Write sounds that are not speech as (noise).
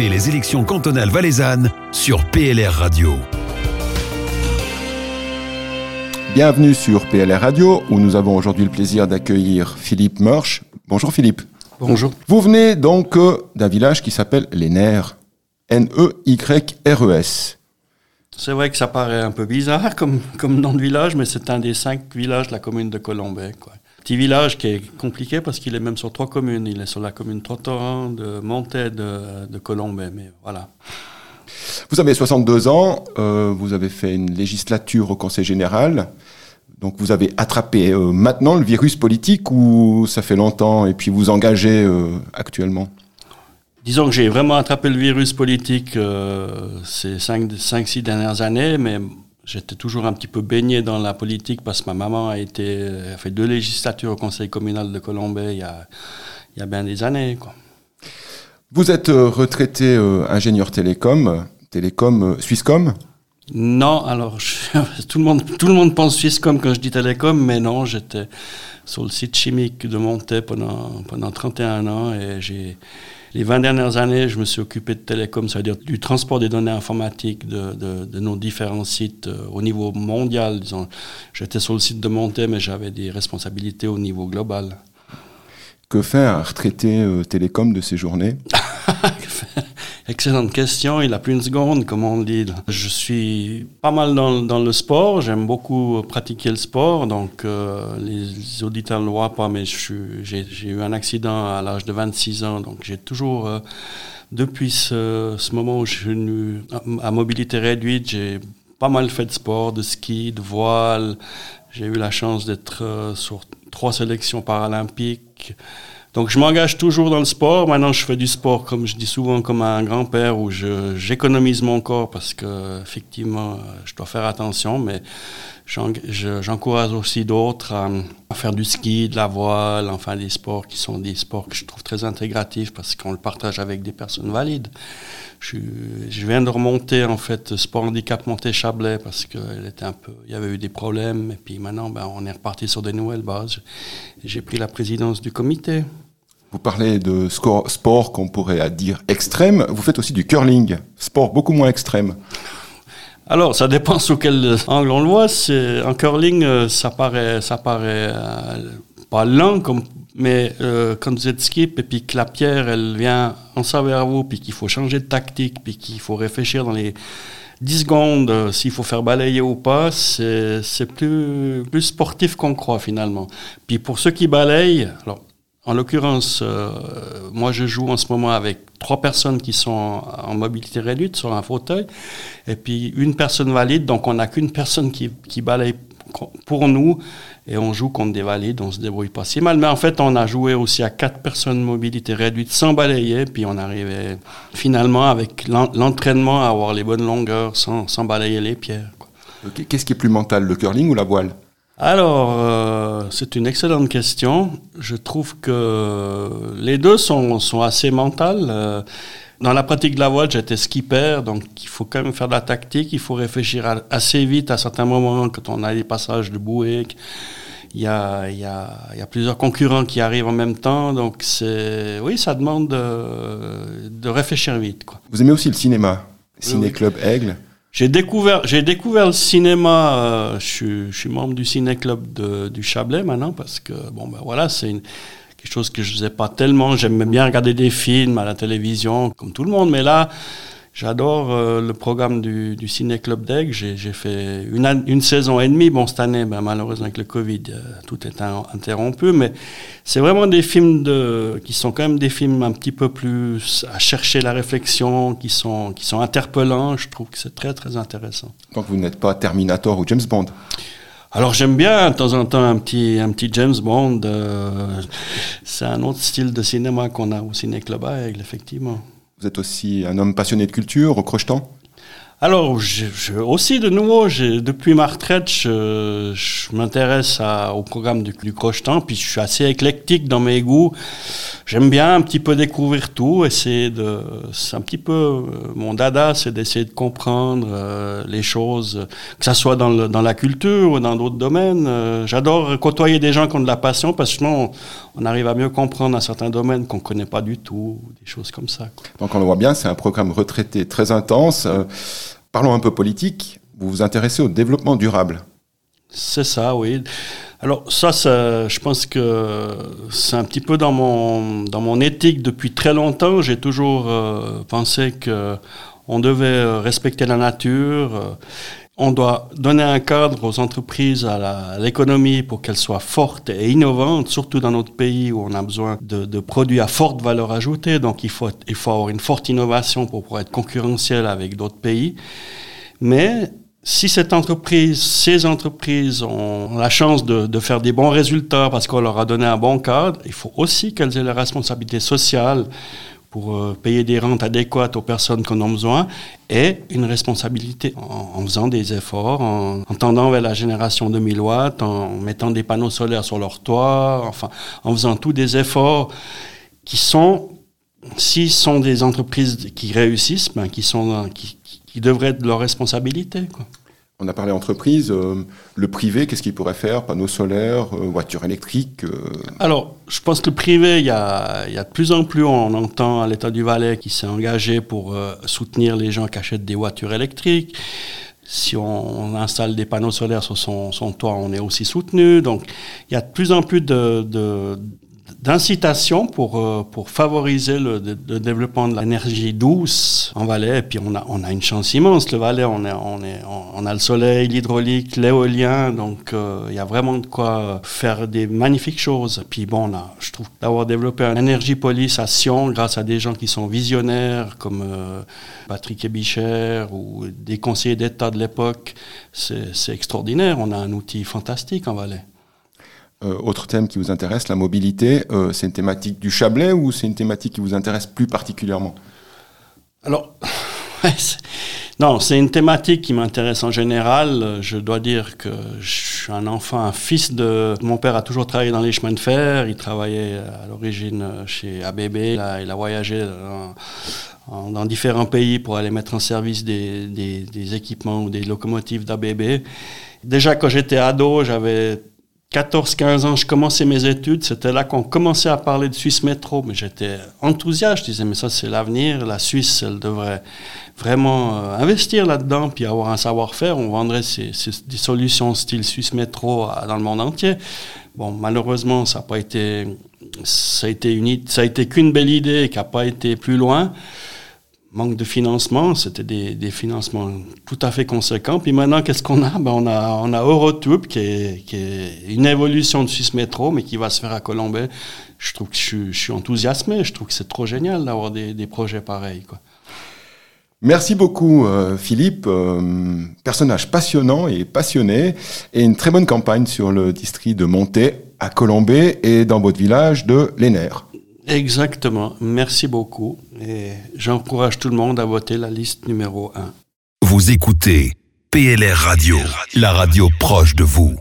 Suivez les élections cantonales valaisannes sur PLR Radio. Bienvenue sur PLR Radio, où nous avons aujourd'hui le plaisir d'accueillir Philippe Murch. Bonjour Philippe. Bonjour. Vous venez donc euh, d'un village qui s'appelle Les Nerfs. N-E-Y-R-E-S. C'est vrai que ça paraît un peu bizarre comme, comme nom de village, mais c'est un des cinq villages de la commune de Colombay. Quoi. Petit village qui est compliqué parce qu'il est même sur trois communes. Il est sur la commune Trottoran, de Montet, de, de Colombay. Mais voilà. Vous avez 62 ans, euh, vous avez fait une législature au Conseil général. Donc vous avez attrapé euh, maintenant le virus politique ou ça fait longtemps et puis vous engagez euh, actuellement? Disons que j'ai vraiment attrapé le virus politique euh, ces 5-6 dernières années, mais j'étais toujours un petit peu baigné dans la politique parce que ma maman a, été, a fait deux législatures au Conseil communal de Colombay il y a, il y a bien des années. Quoi. Vous êtes euh, retraité euh, ingénieur télécom, télécom euh, Swisscom? Non, alors je, (laughs) tout, le monde, tout le monde pense Swisscom quand je dis télécom, mais non, j'étais sur le site chimique de Montet pendant, pendant 31 ans et j'ai les 20 dernières années, je me suis occupé de télécom, c'est-à-dire du transport des données informatiques de, de, de nos différents sites euh, au niveau mondial. J'étais sur le site de Monté, mais j'avais des responsabilités au niveau global. Que fait un retraité euh, télécom de ces journées? (laughs) (laughs) Excellente question. Il a plus une seconde, comme on dit. Je suis pas mal dans, le sport. J'aime beaucoup pratiquer le sport. Donc, euh, les auditeurs ne le voient pas, mais j'ai eu un accident à l'âge de 26 ans. Donc, j'ai toujours, euh, depuis ce, moment où je suis à mobilité réduite, j'ai pas mal fait de sport, de ski, de voile. J'ai eu la chance d'être euh, sur trois sélections paralympiques. Donc je m'engage toujours dans le sport. Maintenant, je fais du sport, comme je dis souvent, comme un grand-père, où j'économise mon corps parce que effectivement, je dois faire attention, mais j'encourage aussi d'autres à, faire du ski, de la voile, enfin des sports qui sont des sports que je trouve très intégratifs parce qu'on le partage avec des personnes valides. Je, je, viens de remonter en fait sport handicap monté Chablais parce qu'il était un peu, il y avait eu des problèmes et puis maintenant ben, on est reparti sur des nouvelles bases. J'ai pris la présidence du comité. Vous parlez de sport qu'on pourrait dire extrême. Vous faites aussi du curling, sport beaucoup moins extrême. Alors, ça dépend sous quel angle on le voit. C'est, en curling, ça paraît, ça paraît euh, pas lent, comme, mais euh, quand vous êtes skip et puis que la pierre, elle vient en ça vers vous, puis qu'il faut changer de tactique, puis qu'il faut réfléchir dans les 10 secondes euh, s'il faut faire balayer ou pas, c'est, c'est plus, plus sportif qu'on croit finalement. Puis pour ceux qui balayent, alors en l'occurrence, euh, moi je joue en ce moment avec trois personnes qui sont en mobilité réduite sur un fauteuil, et puis une personne valide, donc on n'a qu'une personne qui, qui balaye pour nous, et on joue contre des valides, on se débrouille pas si mal. Mais en fait, on a joué aussi à quatre personnes mobilité réduite sans balayer, puis on arrivait finalement avec l'entraînement à avoir les bonnes longueurs sans, sans balayer les pierres. Qu'est-ce qui est plus mental, le curling ou la voile? Alors, euh, c'est une excellente question. Je trouve que les deux sont, sont assez mentales. Euh, dans la pratique de la voile, j'étais skipper, donc il faut quand même faire de la tactique, il faut réfléchir assez vite à certains moments quand on a des passages de bouée. Il y a, il y, a, il y a plusieurs concurrents qui arrivent en même temps, donc c'est, oui, ça demande de, de réfléchir vite. Quoi. Vous aimez aussi le cinéma, Ciné Club Aigle? J'ai découvert, j'ai découvert le cinéma. Euh, je, suis, je, suis membre du ciné club de, du Chablais maintenant parce que bon ben voilà, c'est quelque chose que je faisais pas tellement. J'aimais bien regarder des films à la télévision comme tout le monde, mais là, J'adore euh, le programme du, du Ciné Club d'Aigle. J'ai fait une, une, saison et demie. Bon, cette année, ben, malheureusement, avec le Covid, euh, tout est interrompu. Mais c'est vraiment des films de, qui sont quand même des films un petit peu plus à chercher la réflexion, qui sont, qui sont interpellants. Je trouve que c'est très, très intéressant. Donc, vous n'êtes pas Terminator ou James Bond? Alors j'aime bien de temps en temps un petit, un petit James Bond. Euh, c'est un autre style de cinéma qu'on a au Ciné Club Aigle, effectivement. Vous êtes aussi un homme passionné de culture, au Alors, je, je, aussi, de nouveau, depuis ma retraite, je, je m'intéresse au programme du, du puis je suis assez éclectique dans mes goûts. J'aime bien un petit peu découvrir tout, essayer de... C'est un petit peu... Euh, mon dada, c'est d'essayer de comprendre euh, les choses, que ça soit dans, le, dans la culture ou dans d'autres domaines. Euh, j'adore côtoyer des gens qui ont de la passion, parce que sinon, on arrive à mieux comprendre un certain domaine qu'on connaît pas du tout, des choses comme ça. Quoi. Donc on le voit bien, c'est un programme retraité très intense. Parlons un peu politique. Vous vous intéressez au développement durable. C'est ça, oui. Alors ça, je pense que c'est un petit peu dans mon, dans mon éthique depuis très longtemps. J'ai toujours euh, pensé que on devait respecter la nature. On doit donner un cadre aux entreprises, à l'économie pour qu'elles soient fortes et innovantes, surtout dans notre pays où on a besoin de, de, produits à forte valeur ajoutée. Donc il faut, il faut avoir une forte innovation pour pouvoir être concurrentiel avec d'autres pays. Mais si cette entreprise, ces entreprises ont la chance de, de faire des bons résultats parce qu'on leur a donné un bon cadre, il faut aussi qu'elles aient la responsabilité sociale pour euh, payer des rentes adéquates aux personnes qu'on a besoin et une responsabilité en, faisant des efforts, en, en, tendant vers la génération de 1000 watts, en mettant des panneaux solaires sur leur toit, enfin, en faisant tous des efforts qui sont, s'ils sont des entreprises qui réussissent, ben, qui, sont, qui, qui devraient être de leur responsabilité. Quoi. On a parlé entreprise, euh, le privé, qu'est-ce qu'il pourrait faire? Panneaux solaires, euh, voitures électriques euh... Alors, je pense que le privé, il y a, y a, de plus en plus, on entend à l'État du Valais qui s'est engagé pour euh, soutenir les gens qui achètent des voitures électriques. Si on, on installe des panneaux solaires sur son, son, toit, on est aussi soutenu. Donc, il y a de plus en plus de, de d'incitation pour, euh, pour favoriser le, le développement de l'énergie douce en Valais. Et puis on a, on a une chance immense, le Valais, on, est, on, est, on a le soleil, l'hydraulique, l'éolien, donc euh, il y a vraiment de quoi faire des magnifiques choses. Puis bon, on a, je trouve d'avoir développé un énergie police à Sion grâce à des gens qui sont visionnaires comme euh, Patrick Ebicher ou des conseillers d'État de l'époque, c'est extraordinaire. On a un outil fantastique en Valais. Euh, autre thème qui vous intéresse, la mobilité, euh, c'est une thématique du Chablais ou c'est une thématique qui vous intéresse plus particulièrement? Alors, (laughs) non, c'est une thématique qui m'intéresse en général. Je dois dire que je suis un enfant, un fils de... Mon père a toujours travaillé dans les chemins de fer. Il travaillait à l'origine chez ABB. Il a, voyagé dans, différents pays pour aller mettre en service des équipements ou des locomotives d'ABB. Déjà, quand j'étais ado, j'avais 14-15 ans, je commençais mes études. C'était là qu'on commençait à parler de Suisse Métro. Mais j'étais enthousiaste. Je disais, mais ça, c'est l'avenir. La Suisse, elle devrait vraiment euh, investir là-dedans puis avoir un savoir-faire. On vendrait des solutions style Suisse Métro dans le monde entier. Bon, malheureusement, ça n'a pas été, ça a été une, ça a été qu'une belle idée qui n'a pas été plus loin manque de financement, c'était des, financements tout à fait conséquents. Puis maintenant, qu'est-ce qu'on a? Ben on a on a Eurotube qui est, qui est une évolution de Suisse Métro, mais qui va se faire à Colombais. Je trouve que je, suis enthousiasmé. Je trouve que c'est trop génial d'avoir des, des, projets pareils. Quoi. Merci beaucoup euh, Philippe, euh, personnage passionnant et passionné, et une très bonne campagne sur le district de Monté à Colombais et dans votre village de Lénère. Exactement. Merci beaucoup. Et j'encourage tout le monde à voter la liste numéro 1. Vous écoutez PLR Radio, la radio proche de vous.